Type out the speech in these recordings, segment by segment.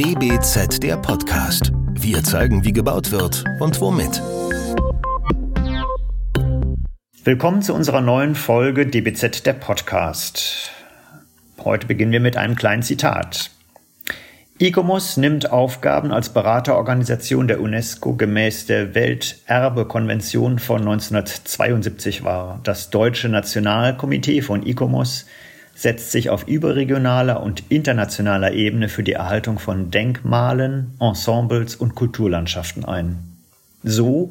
DBZ der Podcast. Wir zeigen, wie gebaut wird und womit. Willkommen zu unserer neuen Folge DBZ der Podcast. Heute beginnen wir mit einem kleinen Zitat. ICOMOS nimmt Aufgaben als Beraterorganisation der UNESCO gemäß der Welterbekonvention von 1972 wahr. Das Deutsche Nationalkomitee von ICOMOS setzt sich auf überregionaler und internationaler Ebene für die Erhaltung von Denkmalen, Ensembles und Kulturlandschaften ein. So,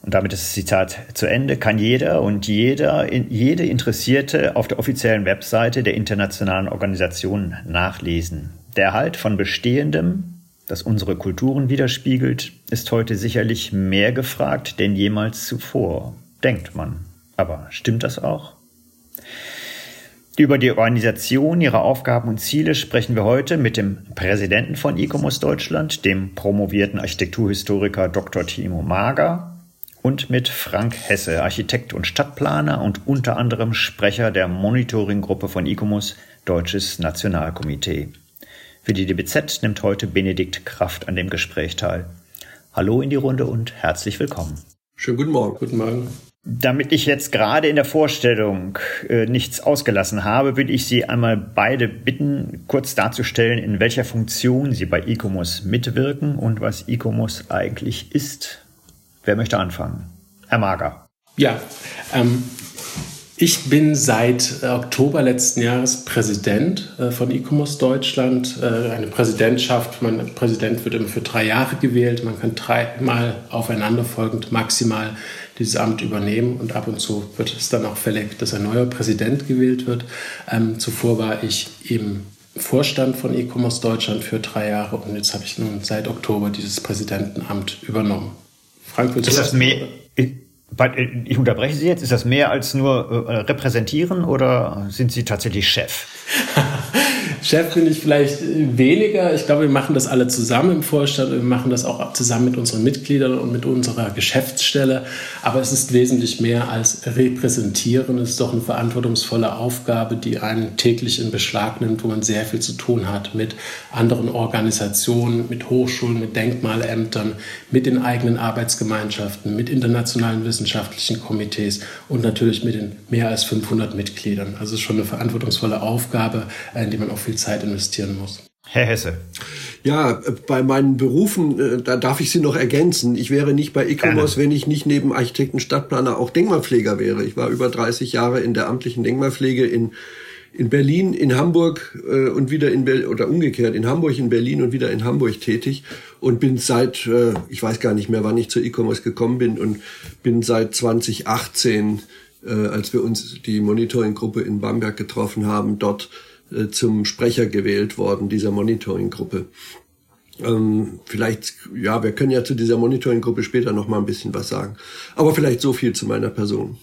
und damit ist das Zitat zu Ende, kann jeder und jeder, jede Interessierte auf der offiziellen Webseite der internationalen Organisation nachlesen. Der Erhalt von Bestehendem, das unsere Kulturen widerspiegelt, ist heute sicherlich mehr gefragt denn jemals zuvor, denkt man. Aber stimmt das auch? Über die Organisation, ihre Aufgaben und Ziele sprechen wir heute mit dem Präsidenten von ICOMOS Deutschland, dem promovierten Architekturhistoriker Dr. Timo Mager und mit Frank Hesse, Architekt und Stadtplaner und unter anderem Sprecher der Monitoringgruppe von ICOMOS, Deutsches Nationalkomitee. Für die DBZ nimmt heute Benedikt Kraft an dem Gespräch teil. Hallo in die Runde und herzlich willkommen. Schönen guten Morgen. Guten Morgen. Damit ich jetzt gerade in der Vorstellung äh, nichts ausgelassen habe, würde ich Sie einmal beide bitten, kurz darzustellen, in welcher Funktion Sie bei ICOMOS mitwirken und was ICOMOS eigentlich ist. Wer möchte anfangen? Herr Mager. Ja, ähm, ich bin seit äh, Oktober letzten Jahres Präsident äh, von E-Commerce Deutschland. Äh, eine Präsidentschaft, mein Präsident wird immer für drei Jahre gewählt. Man kann dreimal aufeinanderfolgend maximal dieses Amt übernehmen und ab und zu wird es dann auch fällig, dass ein neuer Präsident gewählt wird. Ähm, zuvor war ich im Vorstand von E-Commerce Deutschland für drei Jahre und jetzt habe ich nun seit Oktober dieses Präsidentenamt übernommen. Frank, willst ist das mehr? Äh, ich unterbreche Sie jetzt. Ist das mehr als nur äh, repräsentieren oder sind Sie tatsächlich Chef? Chef bin ich vielleicht weniger. Ich glaube, wir machen das alle zusammen im Vorstand. Wir machen das auch zusammen mit unseren Mitgliedern und mit unserer Geschäftsstelle. Aber es ist wesentlich mehr als repräsentieren. Es ist doch eine verantwortungsvolle Aufgabe, die einen täglich in Beschlag nimmt, wo man sehr viel zu tun hat mit anderen Organisationen, mit Hochschulen, mit Denkmalämtern, mit den eigenen Arbeitsgemeinschaften, mit internationalen wissenschaftlichen Komitees und natürlich mit den mehr als 500 Mitgliedern. Also es ist schon eine verantwortungsvolle Aufgabe, in die man auch viel Zeit investieren muss. Herr Hesse. Ja, bei meinen Berufen, äh, da darf ich Sie noch ergänzen. Ich wäre nicht bei E-Commerce, wenn ich nicht neben Architekten, Stadtplaner auch Denkmalpfleger wäre. Ich war über 30 Jahre in der amtlichen Denkmalpflege in, in Berlin, in Hamburg äh, und wieder in Berlin, oder umgekehrt, in Hamburg, in Berlin und wieder in Hamburg tätig und bin seit, äh, ich weiß gar nicht mehr, wann ich zur E-Commerce gekommen bin und bin seit 2018, äh, als wir uns die Monitoring-Gruppe in Bamberg getroffen haben, dort äh, zum Sprecher gewählt worden dieser Monitoring-Gruppe. Ähm, vielleicht, ja, wir können ja zu dieser Monitoring-Gruppe später noch mal ein bisschen was sagen. Aber vielleicht so viel zu meiner Person.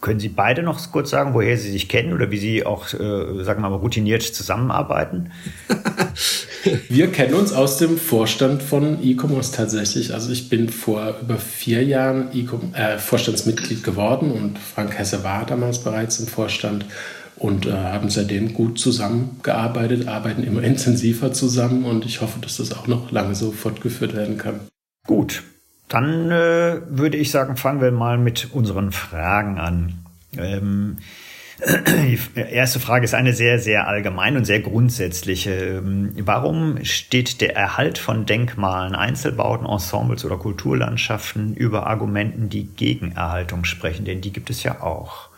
Können Sie beide noch kurz sagen, woher Sie sich kennen oder wie Sie auch, äh, sagen wir mal, routiniert zusammenarbeiten? wir kennen uns aus dem Vorstand von E-Commerce tatsächlich. Also ich bin vor über vier Jahren e äh, Vorstandsmitglied geworden und Frank Hesse war damals bereits im Vorstand und äh, haben seitdem gut zusammengearbeitet, arbeiten immer intensiver zusammen und ich hoffe, dass das auch noch lange so fortgeführt werden kann. Gut, dann äh, würde ich sagen, fangen wir mal mit unseren Fragen an. Ähm, die erste Frage ist eine sehr, sehr allgemeine und sehr grundsätzliche. Ähm, warum steht der Erhalt von Denkmalen, Einzelbauten, Ensembles oder Kulturlandschaften über Argumenten, die gegen Erhaltung sprechen? Denn die gibt es ja auch.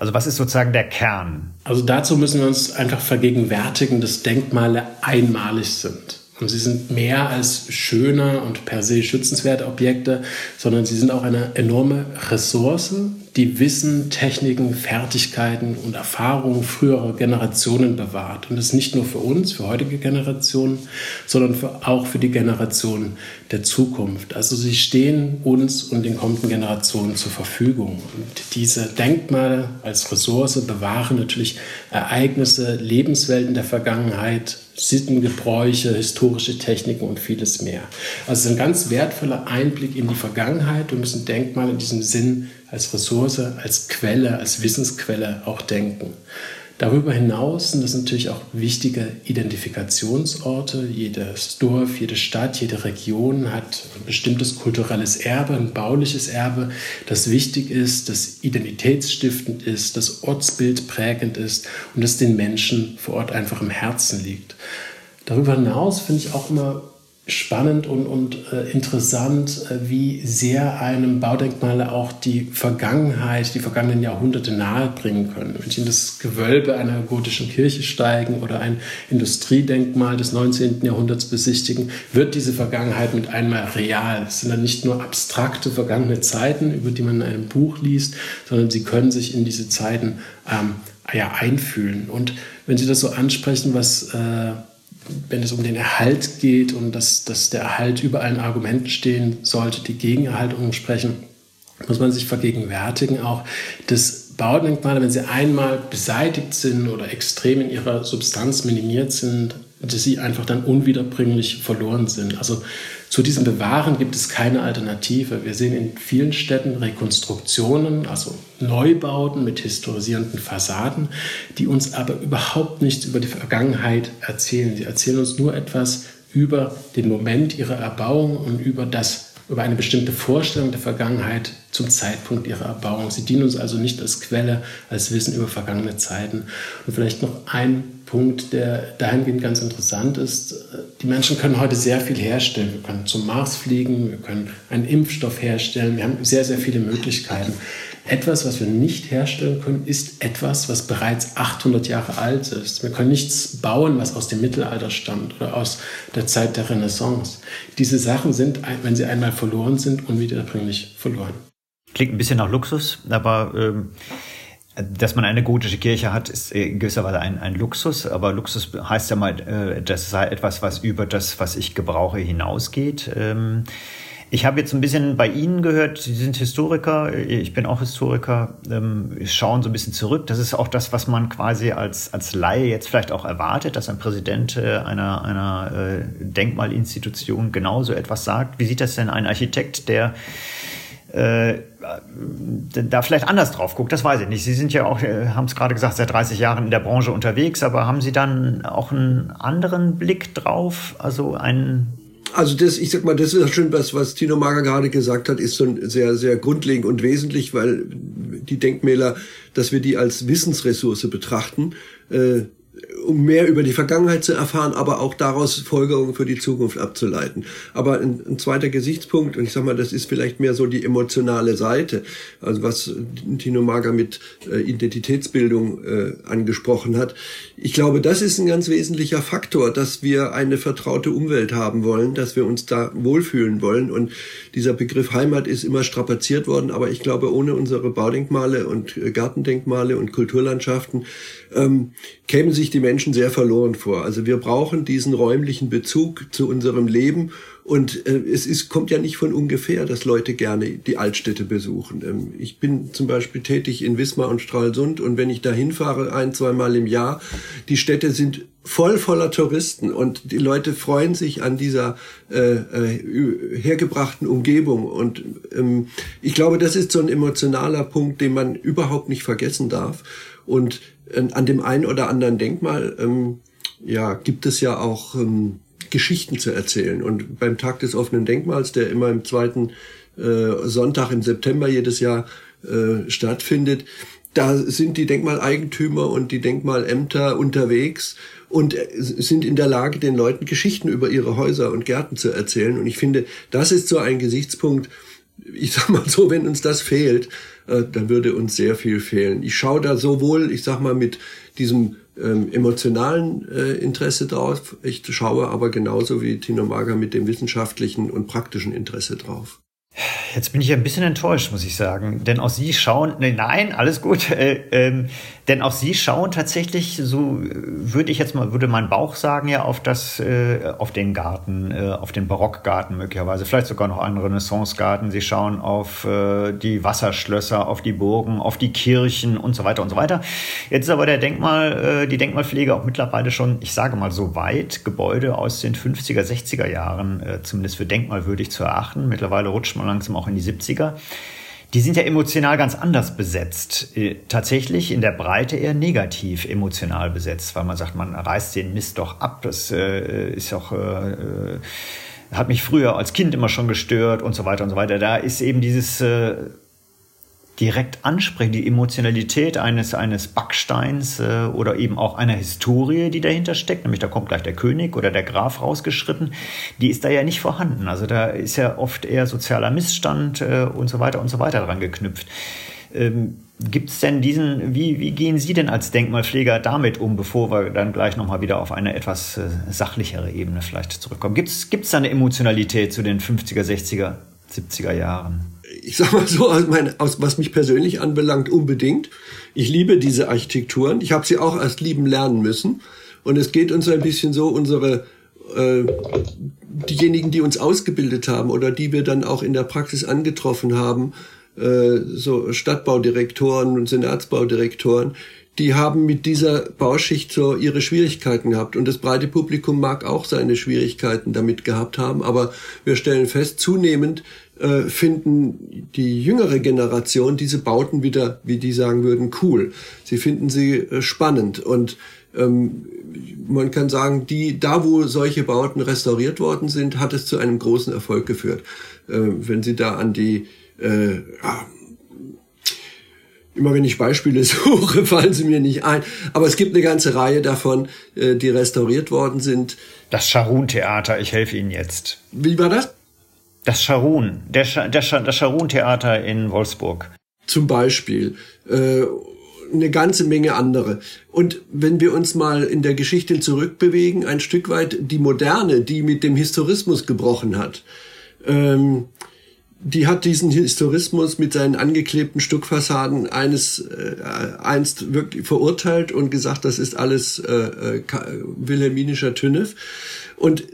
Also was ist sozusagen der Kern? Also dazu müssen wir uns einfach vergegenwärtigen, dass Denkmale einmalig sind. Und sie sind mehr als schöne und per se schützenswerte Objekte, sondern sie sind auch eine enorme Ressource, die Wissen, Techniken, Fertigkeiten und Erfahrungen früherer Generationen bewahrt. Und das nicht nur für uns, für heutige Generationen, sondern für, auch für die Generationen der Zukunft. Also sie stehen uns und den kommenden Generationen zur Verfügung. Und diese Denkmale als Ressource bewahren natürlich Ereignisse, Lebenswelten der Vergangenheit, Sitten, Gebräuche, historische Techniken und vieles mehr. Also es ist ein ganz wertvoller Einblick in die Vergangenheit. Wir müssen Denkmale in diesem Sinn als Ressource, als Quelle, als Wissensquelle auch denken. Darüber hinaus sind das natürlich auch wichtige Identifikationsorte. Jedes Dorf, jede Stadt, jede Region hat ein bestimmtes kulturelles Erbe, ein bauliches Erbe, das wichtig ist, das identitätsstiftend ist, das ortsbildprägend ist und das den Menschen vor Ort einfach im Herzen liegt. Darüber hinaus finde ich auch immer spannend und, und äh, interessant, äh, wie sehr einem Baudenkmale auch die Vergangenheit, die vergangenen Jahrhunderte nahebringen können. Wenn Sie in das Gewölbe einer gotischen Kirche steigen oder ein Industriedenkmal des 19. Jahrhunderts besichtigen, wird diese Vergangenheit mit einmal real. Es sind dann nicht nur abstrakte vergangene Zeiten, über die man in einem Buch liest, sondern Sie können sich in diese Zeiten ähm, ja, einfühlen. Und wenn Sie das so ansprechen, was äh, wenn es um den Erhalt geht und dass, dass der Erhalt über allen Argumenten stehen sollte, die gegen Erhaltung sprechen, muss man sich vergegenwärtigen auch, dass Baudenkmale, wenn sie einmal beseitigt sind oder extrem in ihrer Substanz minimiert sind, dass sie einfach dann unwiederbringlich verloren sind. Also zu diesem Bewahren gibt es keine Alternative. Wir sehen in vielen Städten Rekonstruktionen, also Neubauten mit historisierenden Fassaden, die uns aber überhaupt nichts über die Vergangenheit erzählen. Sie erzählen uns nur etwas über den Moment ihrer Erbauung und über das über eine bestimmte Vorstellung der Vergangenheit zum Zeitpunkt ihrer Erbauung. Sie dienen uns also nicht als Quelle, als Wissen über vergangene Zeiten. Und vielleicht noch ein Punkt, der dahingehend ganz interessant ist. Die Menschen können heute sehr viel herstellen. Wir können zum Mars fliegen, wir können einen Impfstoff herstellen, wir haben sehr, sehr viele Möglichkeiten. Etwas, was wir nicht herstellen können, ist etwas, was bereits 800 Jahre alt ist. Wir können nichts bauen, was aus dem Mittelalter stammt oder aus der Zeit der Renaissance. Diese Sachen sind, wenn sie einmal verloren sind, unwiederbringlich verloren. Klingt ein bisschen nach Luxus, aber ähm, dass man eine gotische Kirche hat, ist in gewisser Weise ein, ein Luxus, aber Luxus heißt ja mal, äh, das sei etwas, was über das, was ich gebrauche, hinausgeht. Ähm, ich habe jetzt ein bisschen bei Ihnen gehört, Sie sind Historiker, ich bin auch Historiker, ähm, schauen so ein bisschen zurück. Das ist auch das, was man quasi als, als Laie jetzt vielleicht auch erwartet, dass ein Präsident äh, einer, einer äh, Denkmalinstitution genauso etwas sagt. Wie sieht das denn ein Architekt, der äh, da vielleicht anders drauf guckt, das weiß ich nicht. Sie sind ja auch, äh, haben es gerade gesagt, seit 30 Jahren in der Branche unterwegs, aber haben Sie dann auch einen anderen Blick drauf? Also einen also das, ich sag mal, das ist schon was, was Tino Mager gerade gesagt hat, ist so sehr, sehr grundlegend und wesentlich, weil die Denkmäler, dass wir die als Wissensressource betrachten, äh, um mehr über die Vergangenheit zu erfahren, aber auch daraus Folgerungen für die Zukunft abzuleiten. Aber ein, ein, zweiter Gesichtspunkt, und ich sag mal, das ist vielleicht mehr so die emotionale Seite, also was Tino Mager mit äh, Identitätsbildung äh, angesprochen hat. Ich glaube, das ist ein ganz wesentlicher Faktor, dass wir eine vertraute Umwelt haben wollen, dass wir uns da wohlfühlen wollen. Und dieser Begriff Heimat ist immer strapaziert worden, aber ich glaube, ohne unsere Baudenkmale und äh, Gartendenkmale und Kulturlandschaften ähm, kämen sich die Menschen sehr verloren vor. Also wir brauchen diesen räumlichen Bezug zu unserem Leben und äh, es ist, kommt ja nicht von ungefähr, dass Leute gerne die Altstädte besuchen. Ähm, ich bin zum Beispiel tätig in Wismar und Stralsund und wenn ich da hinfahre, ein, zweimal im Jahr, die Städte sind voll voller Touristen und die Leute freuen sich an dieser äh, äh, hergebrachten Umgebung. Und ähm, ich glaube, das ist so ein emotionaler Punkt, den man überhaupt nicht vergessen darf. Und an dem einen oder anderen Denkmal ähm, ja, gibt es ja auch ähm, Geschichten zu erzählen. Und beim Tag des offenen Denkmals, der immer im zweiten äh, Sonntag im September jedes Jahr äh, stattfindet, da sind die Denkmaleigentümer und die Denkmalämter unterwegs und äh, sind in der Lage, den Leuten Geschichten über ihre Häuser und Gärten zu erzählen. Und ich finde, das ist so ein Gesichtspunkt, ich sag mal so, wenn uns das fehlt, äh, dann würde uns sehr viel fehlen. Ich schaue da sowohl, ich sag mal, mit diesem ähm, emotionalen äh, Interesse drauf, ich schaue aber genauso wie Tino Mager mit dem wissenschaftlichen und praktischen Interesse drauf. Jetzt bin ich ein bisschen enttäuscht, muss ich sagen. Denn auch Sie schauen, nee, nein, alles gut. Äh, ähm, denn auch Sie schauen tatsächlich, so würde ich jetzt mal, würde mein Bauch sagen, ja, auf das, äh, auf den Garten, äh, auf den Barockgarten möglicherweise, vielleicht sogar noch einen Renaissancegarten. Sie schauen auf äh, die Wasserschlösser, auf die Burgen, auf die Kirchen und so weiter und so weiter. Jetzt ist aber der Denkmal, äh, die Denkmalpflege auch mittlerweile schon, ich sage mal so weit, Gebäude aus den 50er, 60er Jahren, äh, zumindest für denkmalwürdig zu erachten. Mittlerweile rutscht man langsam auch in die 70er. Die sind ja emotional ganz anders besetzt. Äh, tatsächlich in der Breite eher negativ emotional besetzt, weil man sagt, man reißt den Mist doch ab. Das äh, ist doch, äh, äh, hat mich früher als Kind immer schon gestört und so weiter und so weiter. Da ist eben dieses äh, direkt ansprechen, die Emotionalität eines, eines Backsteins äh, oder eben auch einer Historie, die dahinter steckt, nämlich da kommt gleich der König oder der Graf rausgeschritten, die ist da ja nicht vorhanden. Also da ist ja oft eher sozialer Missstand äh, und so weiter und so weiter dran geknüpft. Ähm, Gibt es denn diesen, wie, wie gehen Sie denn als Denkmalpfleger damit um, bevor wir dann gleich nochmal wieder auf eine etwas äh, sachlichere Ebene vielleicht zurückkommen? Gibt es da eine Emotionalität zu den 50er, 60er, 70er Jahren? Ich sag mal so, aus mein, aus, was mich persönlich anbelangt, unbedingt. Ich liebe diese Architekturen. Ich habe sie auch erst lieben lernen müssen. Und es geht uns ein bisschen so, unsere äh, diejenigen, die uns ausgebildet haben oder die wir dann auch in der Praxis angetroffen haben, äh, so Stadtbaudirektoren und Senatsbaudirektoren, die haben mit dieser Bauschicht so ihre Schwierigkeiten gehabt. Und das breite Publikum mag auch seine Schwierigkeiten damit gehabt haben. Aber wir stellen fest, zunehmend äh, finden die jüngere Generation diese Bauten wieder, wie die sagen würden, cool. Sie finden sie äh, spannend und ähm, man kann sagen, die, da wo solche Bauten restauriert worden sind, hat es zu einem großen Erfolg geführt. Äh, wenn Sie da an die, äh, ja, immer wenn ich Beispiele suche, fallen sie mir nicht ein. Aber es gibt eine ganze Reihe davon, äh, die restauriert worden sind. Das Scharun-Theater, ich helfe Ihnen jetzt. Wie war das? Das Scharun, der, Scha der Scha das Scharun-Theater in Wolfsburg. Zum Beispiel. Äh, eine ganze Menge andere. Und wenn wir uns mal in der Geschichte zurückbewegen, ein Stück weit die Moderne, die mit dem Historismus gebrochen hat, ähm, die hat diesen Historismus mit seinen angeklebten Stuckfassaden eines äh, einst wirklich verurteilt und gesagt, das ist alles äh, äh, wilhelminischer Tünnef. Und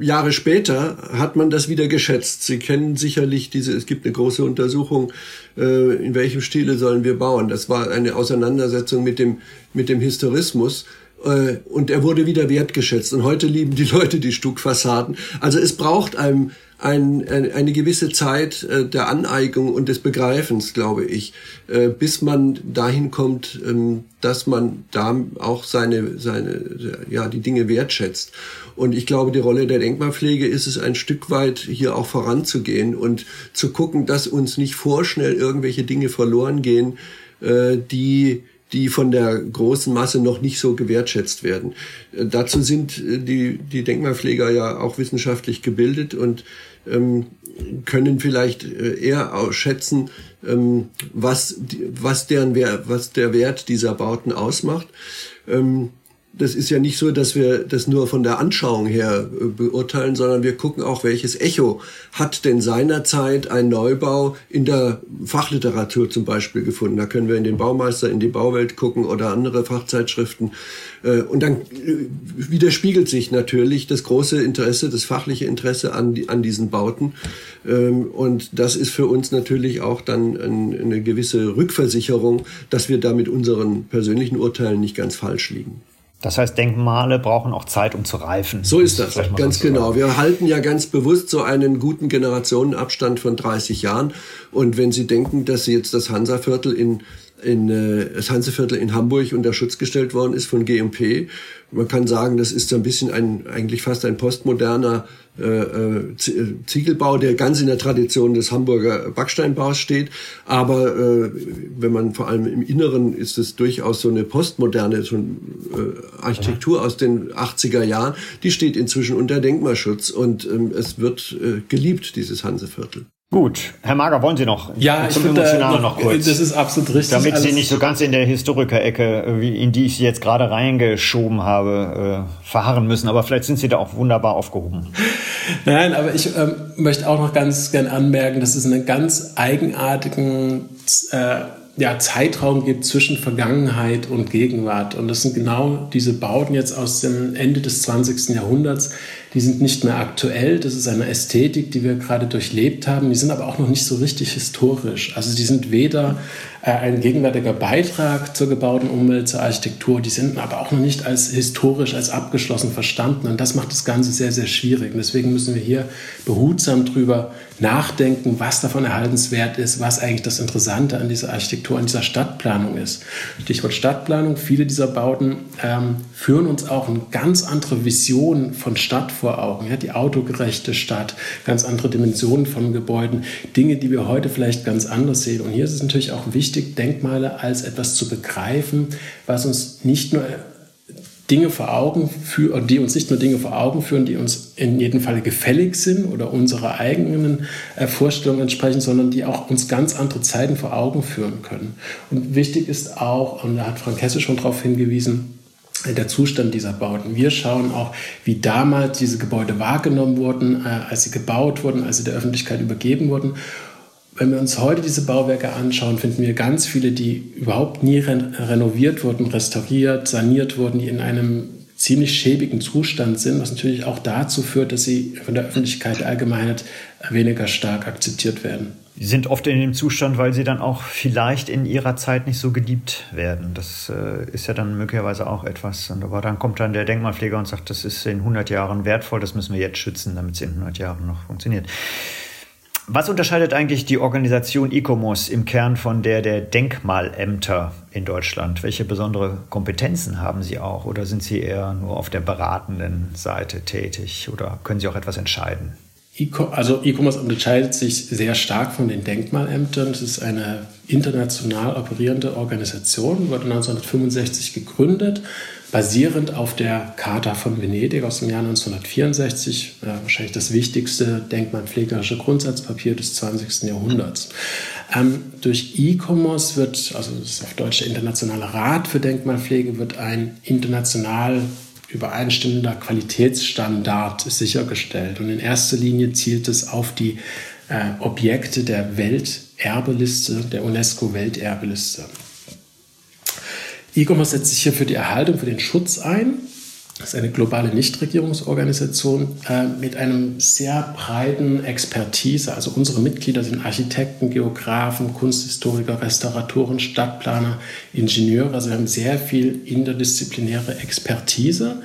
Jahre später hat man das wieder geschätzt. Sie kennen sicherlich diese, es gibt eine große Untersuchung, äh, in welchem Stile sollen wir bauen. Das war eine Auseinandersetzung mit dem, mit dem Historismus äh, und er wurde wieder wertgeschätzt. Und heute lieben die Leute die Stuckfassaden. Also es braucht einem ein, ein, eine gewisse Zeit äh, der Aneigung und des Begreifens, glaube ich, bis man dahin kommt, ähm, dass man da auch seine, seine, ja, die Dinge wertschätzt. Und ich glaube, die Rolle der Denkmalpflege ist es ein Stück weit hier auch voranzugehen und zu gucken, dass uns nicht vorschnell irgendwelche Dinge verloren gehen, äh, die die von der großen Masse noch nicht so gewertschätzt werden. Äh, dazu sind äh, die, die Denkmalpfleger ja auch wissenschaftlich gebildet und ähm, können vielleicht äh, eher ausschätzen, ähm, was, was, deren was der Wert dieser Bauten ausmacht. Ähm, das ist ja nicht so, dass wir das nur von der Anschauung her äh, beurteilen, sondern wir gucken auch, welches Echo hat denn seinerzeit ein Neubau in der Fachliteratur zum Beispiel gefunden. Da können wir in den Baumeister, in die Bauwelt gucken oder andere Fachzeitschriften. Äh, und dann äh, widerspiegelt sich natürlich das große Interesse, das fachliche Interesse an, an diesen Bauten. Ähm, und das ist für uns natürlich auch dann eine gewisse Rückversicherung, dass wir da mit unseren persönlichen Urteilen nicht ganz falsch liegen. Das heißt, Denkmale brauchen auch Zeit, um zu reifen. So ist das, ganz so genau. Wir halten ja ganz bewusst so einen guten Generationenabstand von 30 Jahren. Und wenn Sie denken, dass Sie jetzt das Hansaviertel in in äh, das Hanseviertel in Hamburg unter Schutz gestellt worden ist von GMP. Man kann sagen, das ist so ein bisschen ein eigentlich fast ein postmoderner äh, äh, Ziegelbau, der ganz in der Tradition des Hamburger Backsteinbaus steht. Aber äh, wenn man vor allem im Inneren ist es durchaus so eine postmoderne so eine, äh, Architektur aus den 80er Jahren. Die steht inzwischen unter Denkmalschutz und ähm, es wird äh, geliebt, dieses Hanseviertel. Gut, Herr Mager, wollen Sie noch ja, zum ich Emotionalen noch, noch kurz? Das ist absolut richtig. Damit Sie nicht so ganz in der Historiker-Ecke, in die ich Sie jetzt gerade reingeschoben habe, äh, verharren müssen. Aber vielleicht sind Sie da auch wunderbar aufgehoben. Nein, aber ich ähm, möchte auch noch ganz gern anmerken, dass es einen ganz eigenartigen äh, ja, Zeitraum gibt zwischen Vergangenheit und Gegenwart. Und das sind genau diese Bauten jetzt aus dem Ende des 20. Jahrhunderts. Die sind nicht mehr aktuell. Das ist eine Ästhetik, die wir gerade durchlebt haben. Die sind aber auch noch nicht so richtig historisch. Also die sind weder äh, ein gegenwärtiger Beitrag zur gebauten Umwelt, zur Architektur. Die sind aber auch noch nicht als historisch, als abgeschlossen verstanden. Und das macht das Ganze sehr, sehr schwierig. Und deswegen müssen wir hier behutsam drüber nachdenken, was davon erhaltenswert ist, was eigentlich das Interessante an dieser Architektur, an dieser Stadtplanung ist. Stichwort Stadtplanung. Viele dieser Bauten ähm, führen uns auch eine ganz andere Vision von Stadt vor Augen. Ja, die autogerechte Stadt, ganz andere Dimensionen von Gebäuden, Dinge, die wir heute vielleicht ganz anders sehen. Und hier ist es natürlich auch wichtig, Denkmale als etwas zu begreifen, was uns nicht nur Dinge vor Augen führen, die uns nicht nur Dinge vor Augen führen, die uns in jedem Fall gefällig sind oder unserer eigenen äh, Vorstellungen entsprechen, sondern die auch uns ganz andere Zeiten vor Augen führen können. Und wichtig ist auch, und da hat Frank Hesse schon darauf hingewiesen, äh, der Zustand dieser Bauten. Wir schauen auch, wie damals diese Gebäude wahrgenommen wurden, äh, als sie gebaut wurden, als sie der Öffentlichkeit übergeben wurden wenn wir uns heute diese Bauwerke anschauen, finden wir ganz viele, die überhaupt nie renoviert wurden, restauriert, saniert wurden, die in einem ziemlich schäbigen Zustand sind, was natürlich auch dazu führt, dass sie von der Öffentlichkeit der Allgemeinheit weniger stark akzeptiert werden. Sind oft in dem Zustand, weil sie dann auch vielleicht in ihrer Zeit nicht so geliebt werden. Das äh, ist ja dann möglicherweise auch etwas. Und aber dann kommt dann der Denkmalpfleger und sagt, das ist in 100 Jahren wertvoll, das müssen wir jetzt schützen, damit es in 100 Jahren noch funktioniert. Was unterscheidet eigentlich die Organisation ICOMOS im Kern von der der Denkmalämter in Deutschland? Welche besondere Kompetenzen haben Sie auch oder sind Sie eher nur auf der beratenden Seite tätig oder können Sie auch etwas entscheiden? Also E-Commerce unterscheidet sich sehr stark von den Denkmalämtern. Es ist eine international operierende Organisation, wurde 1965 gegründet, basierend auf der Charta von Venedig aus dem Jahr 1964, äh, wahrscheinlich das wichtigste denkmalpflegerische Grundsatzpapier des 20. Jahrhunderts. Ähm, durch E-Commerce wird, also das ist auf Deutsch der Internationale Rat für Denkmalpflege, wird ein international übereinstimmender Qualitätsstandard sichergestellt. Und in erster Linie zielt es auf die äh, Objekte der Welterbeliste, der UNESCO-Welterbeliste. E-Commerce setzt sich hier für die Erhaltung, für den Schutz ein. Das ist eine globale Nichtregierungsorganisation äh, mit einem sehr breiten Expertise. Also unsere Mitglieder sind Architekten, Geografen, Kunsthistoriker, Restauratoren, Stadtplaner, Ingenieure. Also wir haben sehr viel interdisziplinäre Expertise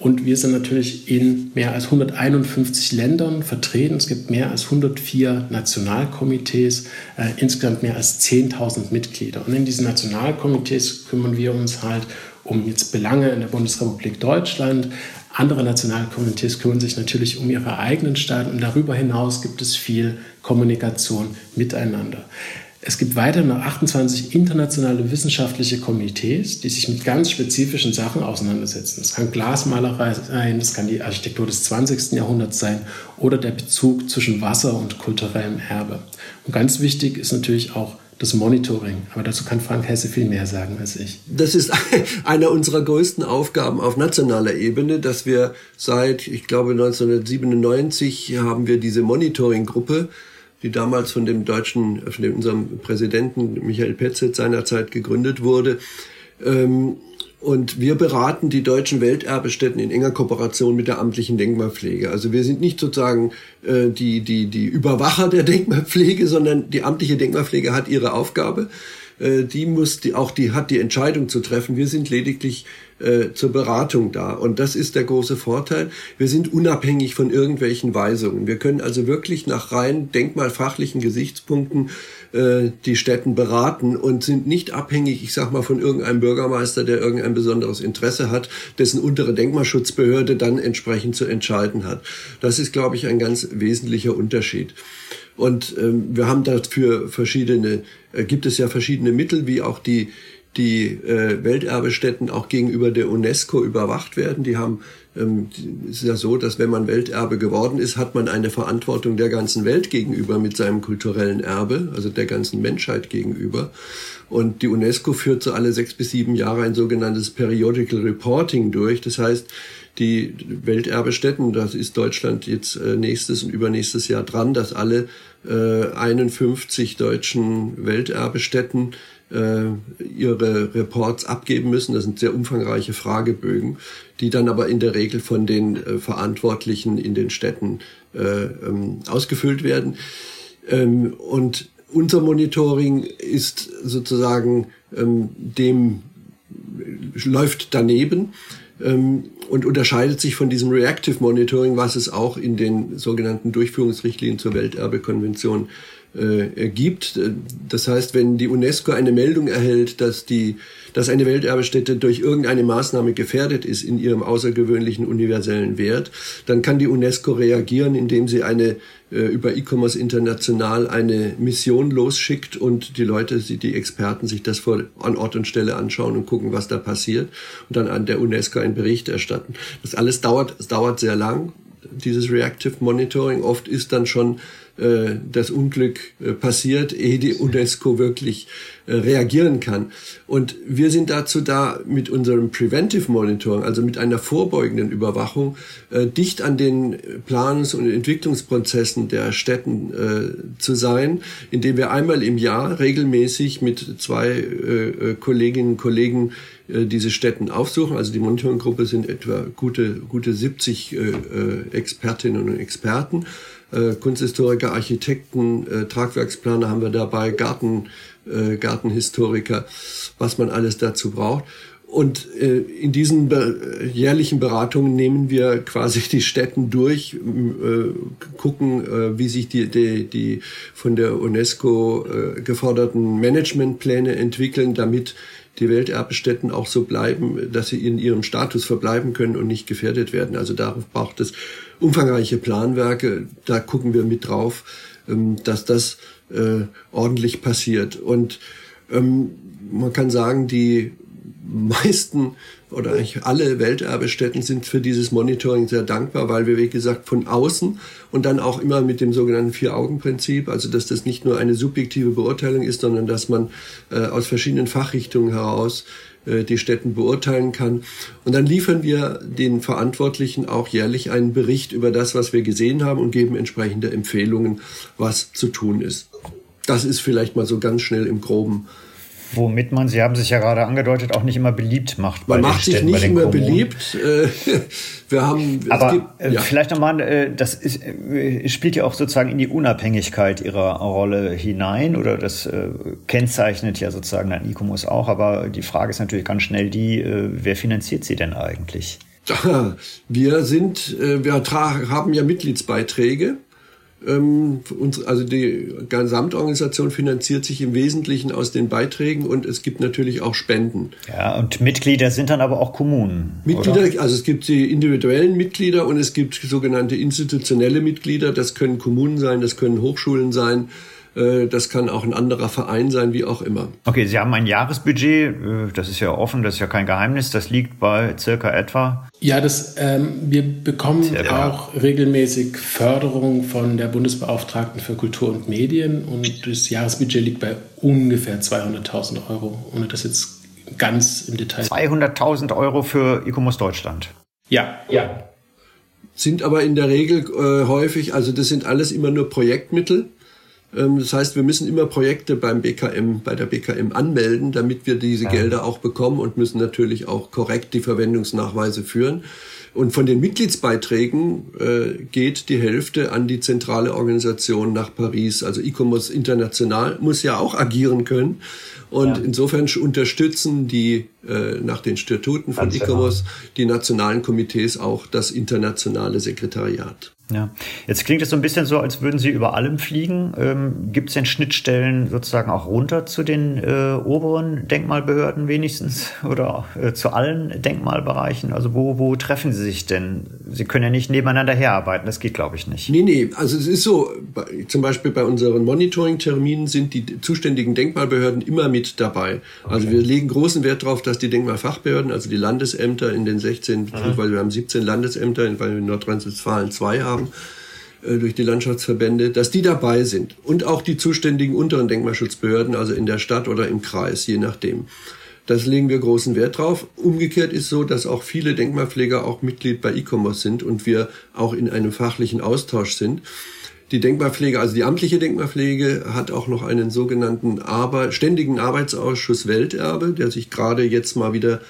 und wir sind natürlich in mehr als 151 Ländern vertreten. Es gibt mehr als 104 Nationalkomitees, äh, insgesamt mehr als 10.000 Mitglieder. Und in diesen Nationalkomitees kümmern wir uns halt um jetzt Belange in der Bundesrepublik Deutschland. Andere Nationalkomitees kümmern sich natürlich um ihre eigenen Staaten und darüber hinaus gibt es viel Kommunikation miteinander. Es gibt weiter noch 28 internationale wissenschaftliche Komitees, die sich mit ganz spezifischen Sachen auseinandersetzen. Das kann Glasmalerei sein, das kann die Architektur des 20. Jahrhunderts sein oder der Bezug zwischen Wasser und kulturellem Erbe. Und ganz wichtig ist natürlich auch das Monitoring. Aber dazu kann Frank Hesse viel mehr sagen als ich. Das ist eine unserer größten Aufgaben auf nationaler Ebene, dass wir seit, ich glaube, 1997 haben wir diese Monitoring-Gruppe die damals von dem deutschen, von unserem Präsidenten Michael Petzet seinerzeit gegründet wurde. Ähm, und wir beraten die deutschen Welterbestätten in enger Kooperation mit der amtlichen Denkmalpflege. Also wir sind nicht sozusagen äh, die, die, die Überwacher der Denkmalpflege, sondern die amtliche Denkmalpflege hat ihre Aufgabe. Äh, die muss die, auch die hat die Entscheidung zu treffen. Wir sind lediglich äh, zur Beratung da. Und das ist der große Vorteil. Wir sind unabhängig von irgendwelchen Weisungen. Wir können also wirklich nach rein denkmalfachlichen Gesichtspunkten äh, die Städten beraten und sind nicht abhängig, ich sag mal, von irgendeinem Bürgermeister, der irgendein besonderes Interesse hat, dessen untere Denkmalschutzbehörde dann entsprechend zu entscheiden hat. Das ist, glaube ich, ein ganz wesentlicher Unterschied. Und ähm, wir haben dafür verschiedene, äh, gibt es ja verschiedene Mittel, wie auch die die äh, Welterbestätten auch gegenüber der UNESCO überwacht werden. Die haben, ähm, ist ja so, dass wenn man Welterbe geworden ist, hat man eine Verantwortung der ganzen Welt gegenüber mit seinem kulturellen Erbe, also der ganzen Menschheit gegenüber. Und die UNESCO führt so alle sechs bis sieben Jahre ein sogenanntes Periodical Reporting durch. Das heißt, die Welterbestätten, das ist Deutschland jetzt äh, nächstes und übernächstes Jahr dran, dass alle äh, 51 deutschen Welterbestätten ihre Reports abgeben müssen. Das sind sehr umfangreiche Fragebögen, die dann aber in der Regel von den äh, Verantwortlichen in den Städten äh, ähm, ausgefüllt werden. Ähm, und unser Monitoring ist sozusagen ähm, dem läuft daneben und unterscheidet sich von diesem Reactive Monitoring, was es auch in den sogenannten Durchführungsrichtlinien zur Welterbekonvention äh, gibt. Das heißt, wenn die UNESCO eine Meldung erhält, dass die dass eine Welterbestätte durch irgendeine Maßnahme gefährdet ist in ihrem außergewöhnlichen universellen Wert, dann kann die UNESCO reagieren, indem sie eine äh, über E-Commerce International eine Mission losschickt und die Leute, die Experten sich das vor, an Ort und Stelle anschauen und gucken, was da passiert und dann an der UNESCO einen Bericht erstatten. Das alles dauert, es dauert sehr lang, dieses Reactive Monitoring. Oft ist dann schon äh, das Unglück äh, passiert, ehe die UNESCO wirklich äh, reagieren kann. Und wir sind dazu da, mit unserem Preventive Monitoring, also mit einer vorbeugenden Überwachung, dicht an den Planungs- und Entwicklungsprozessen der Städten zu sein, indem wir einmal im Jahr regelmäßig mit zwei Kolleginnen und Kollegen diese Städten aufsuchen. Also die Monitoringgruppe sind etwa gute, gute 70 Expertinnen und Experten äh, Kunsthistoriker, Architekten, äh, Tragwerksplaner haben wir dabei, Garten, äh, Gartenhistoriker, was man alles dazu braucht. Und äh, in diesen be jährlichen Beratungen nehmen wir quasi die Städten durch, äh, gucken, äh, wie sich die, die, die von der UNESCO äh, geforderten Managementpläne entwickeln, damit die Welterbestätten auch so bleiben, dass sie in ihrem Status verbleiben können und nicht gefährdet werden. Also darauf braucht es umfangreiche Planwerke. Da gucken wir mit drauf, ähm, dass das äh, ordentlich passiert. Und ähm, man kann sagen, die meisten oder eigentlich alle Welterbestätten sind für dieses Monitoring sehr dankbar, weil wir, wie gesagt, von außen und dann auch immer mit dem sogenannten Vier-Augen-Prinzip, also dass das nicht nur eine subjektive Beurteilung ist, sondern dass man äh, aus verschiedenen Fachrichtungen heraus die Städten beurteilen kann. Und dann liefern wir den Verantwortlichen auch jährlich einen Bericht über das, was wir gesehen haben und geben entsprechende Empfehlungen, was zu tun ist. Das ist vielleicht mal so ganz schnell im groben Womit man, Sie haben sich ja gerade angedeutet, auch nicht immer beliebt macht. Man macht sich nicht immer Kommunen. beliebt. Äh, wir haben, aber gibt, äh, ja. vielleicht nochmal, äh, das ist, spielt ja auch sozusagen in die Unabhängigkeit Ihrer Rolle hinein oder das kennzeichnet ja sozusagen ein ICOMOS auch. Aber die Frage ist natürlich ganz schnell die, wer finanziert Sie denn eigentlich? Wir sind, wir haben ja Mitgliedsbeiträge also die Gesamtorganisation finanziert sich im Wesentlichen aus den Beiträgen und es gibt natürlich auch Spenden. Ja, und Mitglieder sind dann aber auch Kommunen. Mitglieder, oder? also es gibt die individuellen Mitglieder und es gibt sogenannte institutionelle Mitglieder. Das können Kommunen sein, das können Hochschulen sein. Äh, das kann auch ein anderer Verein sein, wie auch immer. Okay, Sie haben ein Jahresbudget, äh, das ist ja offen, das ist ja kein Geheimnis, das liegt bei circa etwa. Ja, das, ähm, wir bekommen circa. auch regelmäßig Förderung von der Bundesbeauftragten für Kultur und Medien und das Jahresbudget liegt bei ungefähr 200.000 Euro, ohne das jetzt ganz im Detail. 200.000 Euro für ICOMOS Deutschland. Ja, ja. Sind aber in der Regel äh, häufig, also das sind alles immer nur Projektmittel das heißt, wir müssen immer Projekte beim BKM, bei der BKM anmelden, damit wir diese Gelder auch bekommen und müssen natürlich auch korrekt die Verwendungsnachweise führen. Und von den Mitgliedsbeiträgen äh, geht die Hälfte an die zentrale Organisation nach Paris. Also E-Commerce International muss ja auch agieren können. Und ja. insofern unterstützen die äh, nach den Statuten von E-Commerce die nationalen Komitees auch das internationale Sekretariat. Ja, jetzt klingt es so ein bisschen so, als würden Sie über allem fliegen. Ähm, Gibt es denn Schnittstellen sozusagen auch runter zu den äh, oberen Denkmalbehörden wenigstens oder äh, zu allen Denkmalbereichen? Also wo, wo treffen Sie sich denn? Sie können ja nicht nebeneinander herarbeiten, das geht glaube ich nicht. Nee, nee, also es ist so, zum Beispiel bei unseren Monitoring-Terminen sind die zuständigen Denkmalbehörden immer mit dabei. Also okay. wir legen großen Wert darauf, dass die Denkmalfachbehörden, also die Landesämter in den 16, beziehungsweise wir haben 17 Landesämter, weil wir in Nordrhein-Westfalen zwei haben, haben, äh, durch die Landschaftsverbände, dass die dabei sind und auch die zuständigen unteren Denkmalschutzbehörden, also in der Stadt oder im Kreis, je nachdem. Das legen wir großen Wert drauf. Umgekehrt ist so, dass auch viele Denkmalpfleger auch Mitglied bei E-Commerce sind und wir auch in einem fachlichen Austausch sind. Die Denkmalpflege, also die amtliche Denkmalpflege, hat auch noch einen sogenannten Arbeit, ständigen Arbeitsausschuss Welterbe, der sich gerade jetzt mal wieder